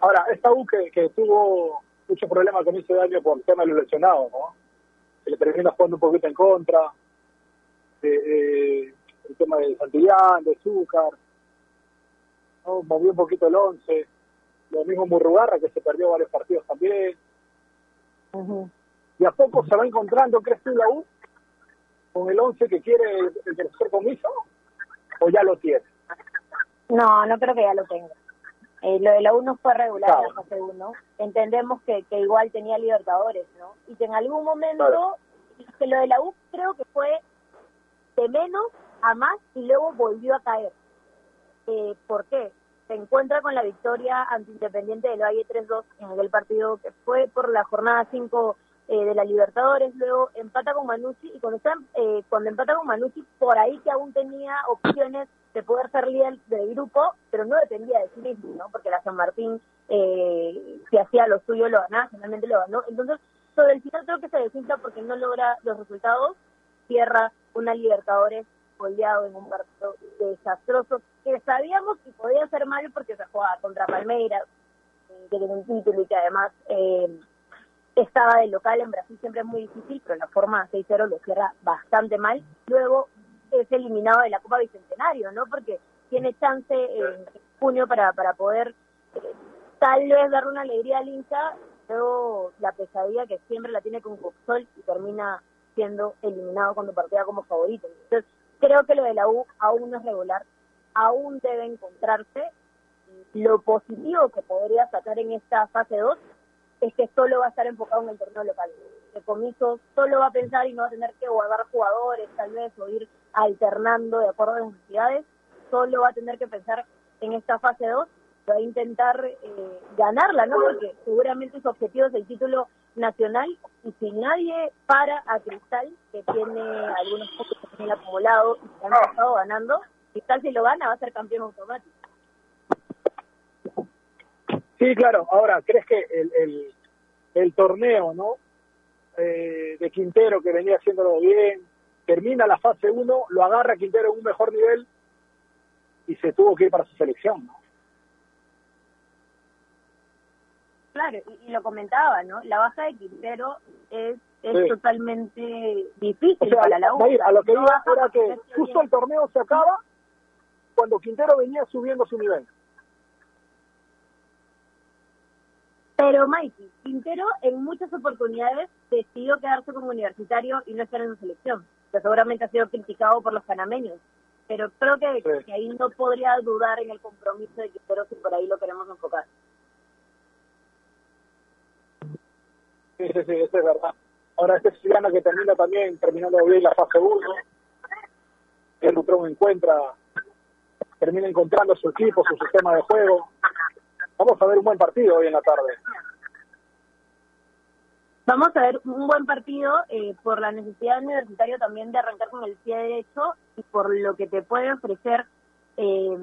Ahora, esta U que, que tuvo muchos problemas al comienzo de año por el tema de los lesionados, ¿no? Se le termina jugando un poquito en contra. eh, el tema de Santillán, de Zúcar. ¿no? movió un poquito el 11. Lo mismo Murrugarra, que se perdió varios partidos también. Y a poco se va encontrando, ¿crees tú, la U? Con el 11 que quiere el, profesor Comiso, o ya lo tiene. No, no creo que ya lo tenga. Eh, lo de la U no fue regular en la fase 1. Entendemos que, que igual tenía Libertadores, ¿no? Y que en algún momento, que lo de la U creo que fue de menos a más y luego volvió a caer. Eh, ¿Por qué? Se encuentra con la victoria ante Independiente del Valle 3-2 en aquel partido que fue por la jornada 5 eh, de la Libertadores, luego empata con Manucci y cuando, está, eh, cuando empata con Manucci, por ahí que aún tenía opciones de poder ser líder del grupo, pero no dependía de sí mismo, ¿no? Porque la San Martín, eh, si hacía lo suyo, lo ganaba, finalmente lo ganó. Entonces, sobre el final creo que se desinfla porque no logra los resultados, cierra una Libertadores goleado en un partido desastroso que sabíamos que podía ser mal porque se jugaba contra Palmeiras, eh, que tiene un título y que además eh, estaba de local en Brasil siempre es muy difícil, pero la forma 6-0 lo cierra bastante mal. Luego es eliminado de la Copa Bicentenario, ¿no? Porque tiene chance en junio para, para poder eh, tal vez darle una alegría al hincha, luego la pesadilla que siempre la tiene con Coxol y termina siendo eliminado cuando partía como favorito. Entonces, creo que lo de la U aún no es regular, aún debe encontrarse. Lo positivo que podría sacar en esta fase 2 es que solo va a estar enfocado en el torneo local. El comiso solo va a pensar y no va a tener que guardar jugadores, tal vez, o ir alternando de acuerdo a las necesidades. Solo va a tener que pensar en esta fase 2, va a intentar eh, ganarla, ¿no? Porque seguramente su objetivo es el título nacional y si nadie para a Cristal, que tiene algunos puntos que tiene acumulado y que han estado ganando, Cristal si lo gana va a ser campeón automático. Sí, claro. Ahora, ¿crees que el, el, el torneo, ¿no? Eh, de Quintero, que venía haciéndolo bien, termina la fase 1, lo agarra Quintero en un mejor nivel y se tuvo que ir para su selección, ¿no? Claro, y, y lo comentaba, ¿no? La baja de Quintero es, es Sí. totalmente difícil O sea, para la U. A lo que No iba era que justo el torneo se acaba cuando Quintero venía subiendo su nivel. Pero Mikey, Quintero en muchas oportunidades decidió quedarse como universitario y no estar en su selección, que seguramente ha sido criticado por los panameños. Pero creo que, Sí. que ahí no podría dudar en el compromiso de Quintero si por ahí lo queremos enfocar. Sí, sí, sí, eso es verdad. Ahora este Siciliano que termina también, terminando bien la fase 1, el Butrón encuentra, termina encontrando su equipo, su sistema de juego. Vamos a ver un buen partido hoy en la tarde. Vamos a ver un buen partido eh, por la necesidad del universitario también de arrancar con el pie derecho y por lo que te puede ofrecer eh,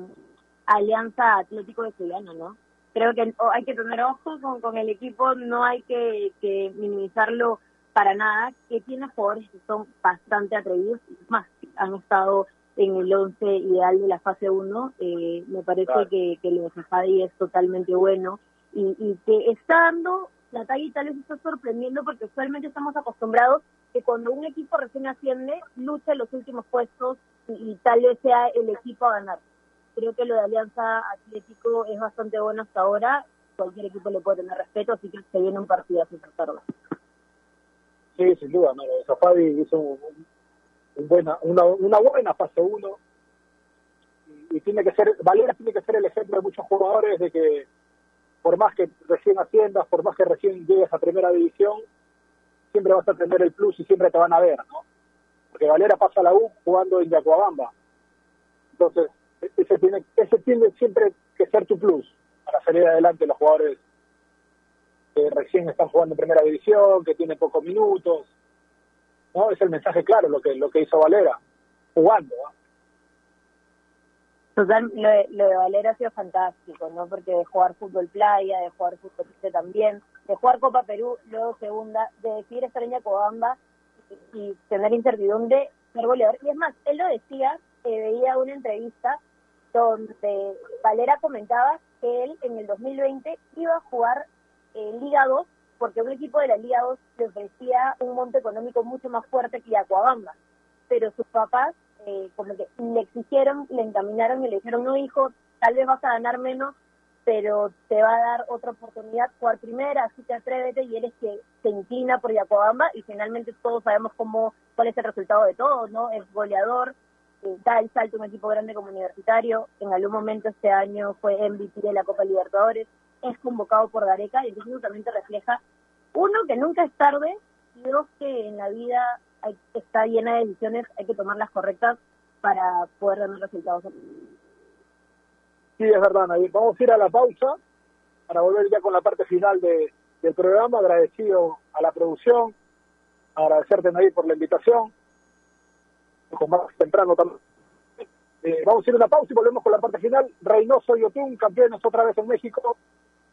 Alianza Atlético de Estudiano, ¿no? Creo que hay que tener ojo con, con el equipo, no hay que, que minimizarlo para nada, que tiene jugadores que son bastante atrevidos, y más, han estado en el 11 ideal de la fase 1, eh, me parece Claro. que, que lo de Safadi es totalmente bueno y, y que está dando la talla y tal vez está sorprendiendo porque usualmente estamos acostumbrados que cuando un equipo recién asciende, lucha en los últimos puestos y, y tal vez sea el equipo a ganar. Creo que lo de Alianza Atlético es bastante bueno hasta ahora, cualquier equipo le puede tener respeto, así que se viene un partido así tarde. Sí, sin duda, no, Safadi hizo un- buena, una, una buena fase 1 y, tiene que ser, Valera tiene que ser el ejemplo de muchos jugadores de que por más que recién asciendas, por más que recién llegues a primera división, siempre vas a tener el plus y siempre te van a ver, ¿no? Porque Valera pasa a la U jugando en Yacuabamba. Entonces, ese tiene, ese tiene siempre que ser tu plus para salir adelante los jugadores que recién están jugando en primera división, que tienen pocos minutos. ¿No? Es el mensaje claro lo que lo que hizo Valera, jugando. Total, lo de, lo de Valera ha sido fantástico, ¿no? Porque de jugar fútbol playa, de jugar fútbol también, de jugar Copa Perú, luego segunda, de decidir estar en Yacobamba y, y tener incertidumbre, ser goleador. Y es más, él lo decía, eh, veía una entrevista donde Valera comentaba que él en el 2020 iba a jugar eh, Liga 2 porque un equipo de la Liga 2 le ofrecía un monto económico mucho más fuerte que Yacuabamba. Pero sus papás eh, como que le exigieron, le encaminaron y le dijeron, no hijo, tal vez vas a ganar menos, pero te va a dar otra oportunidad jugar primera, así que atrévete y eres que se inclina por Yacobamba y finalmente todos sabemos cómo cuál es el resultado de todo, ¿no? Es goleador, eh, da el salto un equipo grande como universitario, en algún momento este año fue MVP de la Copa Libertadores, es convocado por Gareca y entonces eso también te refleja, uno, que nunca es tarde y dos, que en la vida hay, está llena de decisiones, hay que tomar las correctas para poder dar resultados. Sí, es verdad, Nadir. Vamos a ir a la pausa para volver ya con la parte final de, del programa. Agradecido a la producción, agradecerte, Nadir, por la invitación. Con más temprano también. Eh, vamos a ir a una pausa y volvemos con la parte final. Reynoso y Otún, campeones otra vez en México.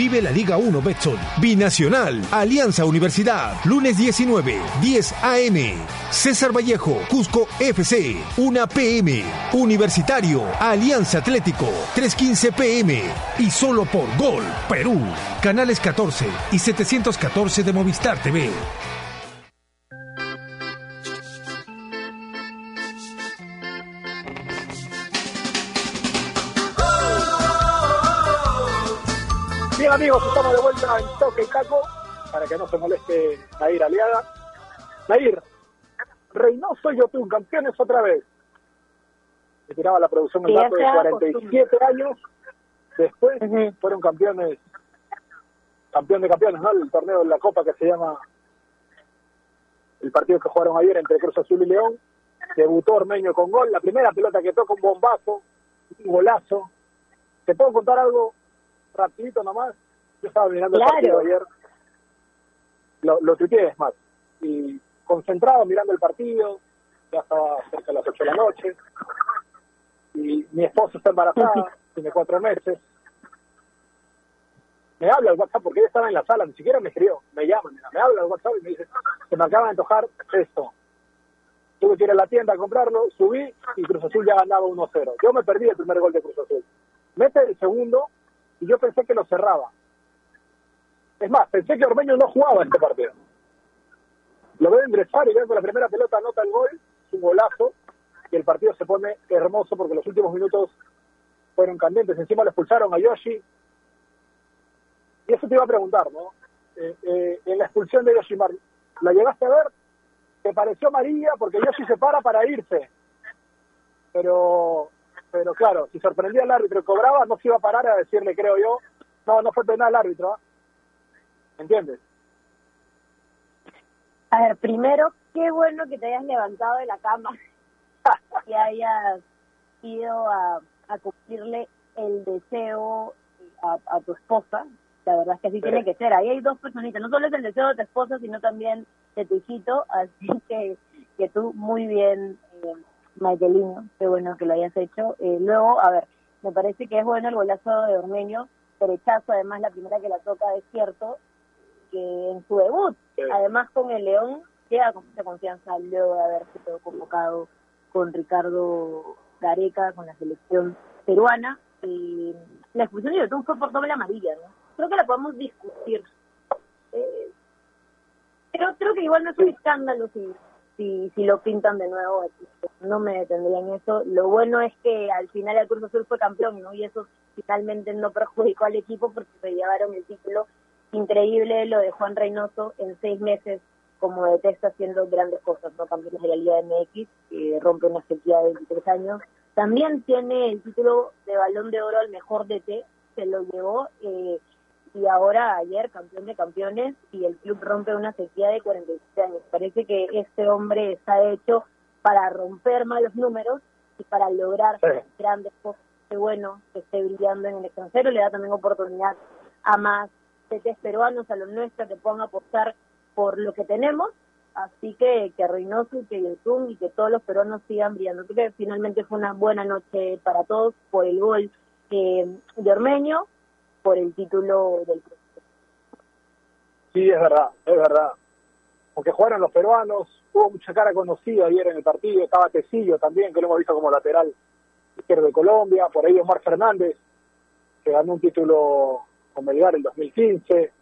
Vive la Liga 1 Betson. Binacional. Alianza Universidad. Lunes 19, 10 AM. César Vallejo, Cusco FC. 1 PM. Universitario. Alianza Atlético. 315 PM. Y solo por Gol. Perú. Canales 14 y 714 de Movistar TV. Amigos, estamos de vuelta en Toque y Caco, para que no se moleste Nair Aliada. Nair, Reynoso y Otún, campeones otra vez. Me tiraba la producción Sí, dato de ya sea 47 años. Después fueron campeones, campeón de campeones, ¿no? El torneo de la Copa que se llama el partido que jugaron ayer entre Cruz Azul y León. Debutó Ormeño con gol, la primera pelota que toca un bombazo, un golazo. ¿Te puedo contar algo rapidito nomás? Yo estaba mirando Claro. el partido ayer, lo, lo tuiteé es más, y concentrado mirando el partido, ya estaba cerca de las 8 de la noche, y mi esposa está embarazada, <laughs> tiene cuatro meses, me habla el WhatsApp porque ella estaba en la sala, ni siquiera me escribió, me llama, me habla el WhatsApp y me dice, se me acaba de antojar esto. Tuve que ir a la tienda a comprarlo, subí y Cruz Azul ya ganaba 1-0. Yo me perdí el primer gol de Cruz Azul. Mete el segundo y yo pensé que lo cerraba. Es más, pensé que Ormeño no jugaba este partido. Lo veo ingresar y veo que la primera pelota anota el gol, es un golazo, y el partido se pone hermoso porque los últimos minutos fueron candentes. Encima le expulsaron a Yoshi. Y eso te iba a preguntar, ¿no? Eh, eh, en la expulsión de Yoshimar, ¿la llegaste a ver? ¿Te pareció amarilla? Porque Yoshi se para para irse. Pero, pero claro, si sorprendía al árbitro y cobraba, no se iba a parar a decirle, creo yo, no, no fue penal al árbitro. ¿ah? ¿Entiendes? A ver, primero, qué bueno que te hayas levantado de la cama <laughs> y hayas ido a, a cumplirle el deseo a, a tu esposa. La verdad es que así Sí. tiene que ser. Ahí hay dos personitas. No solo es el deseo de tu esposa, sino también de tu hijito. Así <laughs> que, que tú muy bien, eh, Michaelino. Qué bueno que lo hayas hecho. Eh, luego, a ver, me parece que es bueno el golazo de Ormeño. Derechazo, además, la primera que la toca es cierto que en su debut, además con el León, llega con mucha confianza luego de haber sido convocado con Ricardo Gareca, con la selección peruana. Y la expulsión de Yotun fue por doble amarilla, ¿no? Creo que la podemos discutir. Eh, pero creo que igual no es un escándalo si, si, si lo pintan de nuevo. No me detendría en eso. Lo bueno es que al final el Cruz Azul fue campeón, ¿no? Y eso finalmente no perjudicó al equipo porque se llevaron el título. Increíble lo de Juan Reynoso en seis meses, como detesta haciendo grandes cosas, ¿no? Campeones de la Liga MX, que rompe una sequía de 23 años. También tiene el título de Balón de Oro al mejor DT, se lo llevó. Eh, y ahora ayer campeón de campeones y el club rompe una sequía de 47 años. Parece que este hombre está hecho para romper malos números y para lograr grandes cosas. Qué bueno que esté brillando en el extranjero, le da también oportunidad a más CTs peruanos, a los nuestros que puedan apostar por lo que tenemos. Así que que Reynoso y que Yotun y que todos los peruanos sigan brillando. Creo que finalmente fue una buena noche para todos por el gol eh, de Ormeño, por el título del Sí, es verdad, es verdad. Aunque jugaron los peruanos, hubo mucha cara conocida ayer en el partido, estaba Tecillo también, que lo hemos visto como lateral izquierdo de Colombia, por ahí Omar Fernández, que ganó un título con Melgar en 2015.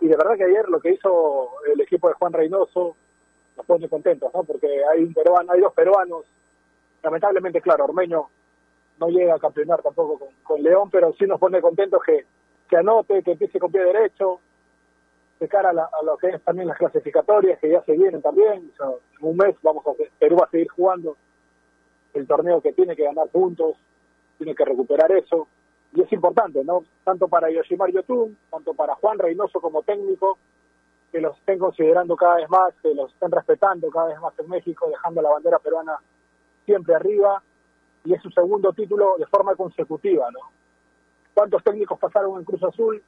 Y de verdad que ayer lo que hizo el equipo de Juan Reynoso nos pone contentos, ¿no? Porque hay un peruano, hay dos peruanos, lamentablemente, claro, Ormeño no llega a campeonar tampoco con, León, pero sí nos pone contentos que, que anote, que empiece con pie derecho, de cara a, lo que es también las clasificatorias, que ya se vienen también. en un mes vamos a Perú a seguir jugando el torneo que tiene que ganar puntos, tiene que recuperar eso. Y es importante, ¿no? Tanto para Yoshimar Yotun, tanto para Juan Reynoso como técnico, que los estén considerando cada vez más, que los estén respetando cada vez más en México, dejando la bandera peruana siempre arriba y es su segundo título de forma consecutiva, ¿no? ¿Cuántos técnicos pasaron en Cruz Azul?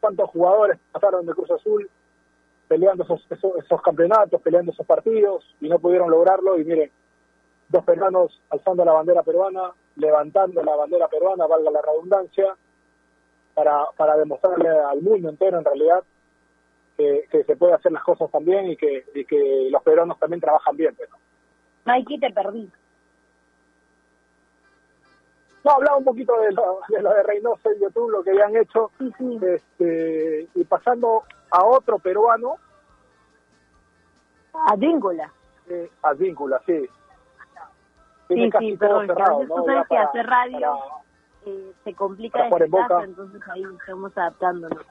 ¿Cuántos jugadores pasaron de Cruz Azul peleando esos, esos, campeonatos, peleando esos partidos y no pudieron lograrlo? Y miren, dos peruanos alzando la bandera peruana, levantando la bandera peruana, valga la redundancia, para, para demostrarle al mundo entero en realidad que, se puede hacer las cosas también y que, y que los peruanos también trabajan bien. ¿no? Mikey, te perdí. No, hablaba un poquito de lo de, lo de Reynoso y YouTube, lo que habían hecho, Este, y pasando a otro peruano. A Víncula. Eh, a Víncula, sí. Sí, sí, pero cerrado, ¿no? sabes que hacer radio eh, se complica en casa, entonces ahí estamos adaptándonos.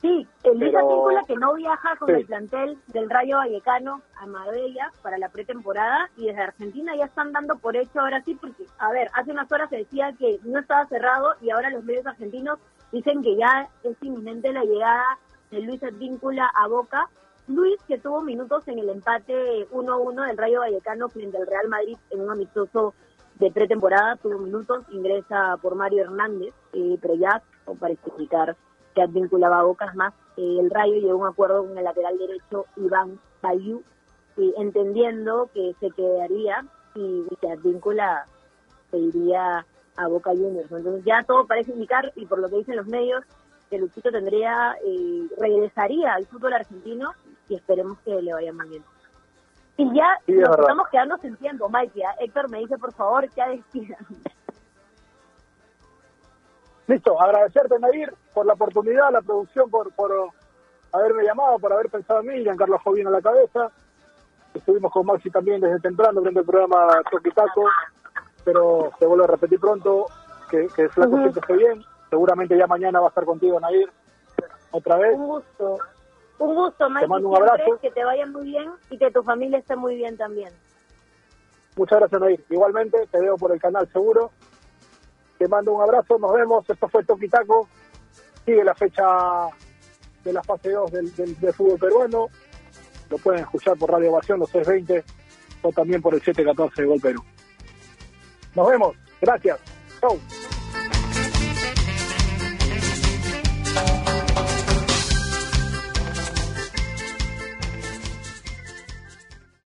Sí, el Luis Advíncula que no viaja con el plantel del Rayo Vallecano a Marbella para la pretemporada y desde Argentina ya están dando por hecho ahora sí, porque, a ver, hace unas horas se decía que no estaba cerrado y ahora los medios argentinos dicen que ya es inminente la llegada de Luis Advíncula a Boca. Luis que tuvo minutos en el empate 1-1 del Rayo Vallecano frente al Real Madrid en un amistoso de pretemporada, tuvo minutos, ingresa por Mario Hernández, eh, pero ya para explicar que advinculaba a Bocas más. el Rayo llegó a un acuerdo con el lateral derecho Iván Bayú, entendiendo que se quedaría y, que Advíncula se iría a Boca Juniors. Entonces ya todo parece indicar, y por lo que dicen los medios, que Luchito tendría, eh, regresaría al fútbol argentino y esperemos que le vaya muy bien. Y ya nos estamos quedando sin tiempo, Mike. Héctor me dice, por favor, que despidan. Listo, agradecerte, Nair, por la oportunidad, la producción, por, por haberme llamado, por haber pensado en mí, Giancarlo Jovino a la cabeza. Estuvimos con Maxi también desde temprano viendo el programa Toquitaco, pero te vuelvo a repetir pronto que, que Flaco siempre esté bien. Seguramente ya mañana va a estar contigo, Nair, otra vez. Un gusto. Un gusto, Maxi. Te mando un abrazo. Que te vaya muy bien y que tu familia esté muy bien también. Muchas gracias, Nair. Igualmente, te veo por el canal seguro te mando un abrazo, nos vemos. Esto fue Toquitaco. Sigue la fecha de la fase 2 del, del, fútbol peruano. Lo pueden escuchar por Radio Ovación, los 620, o también por el 714 de Gol Perú. Nos vemos. Gracias. Chau.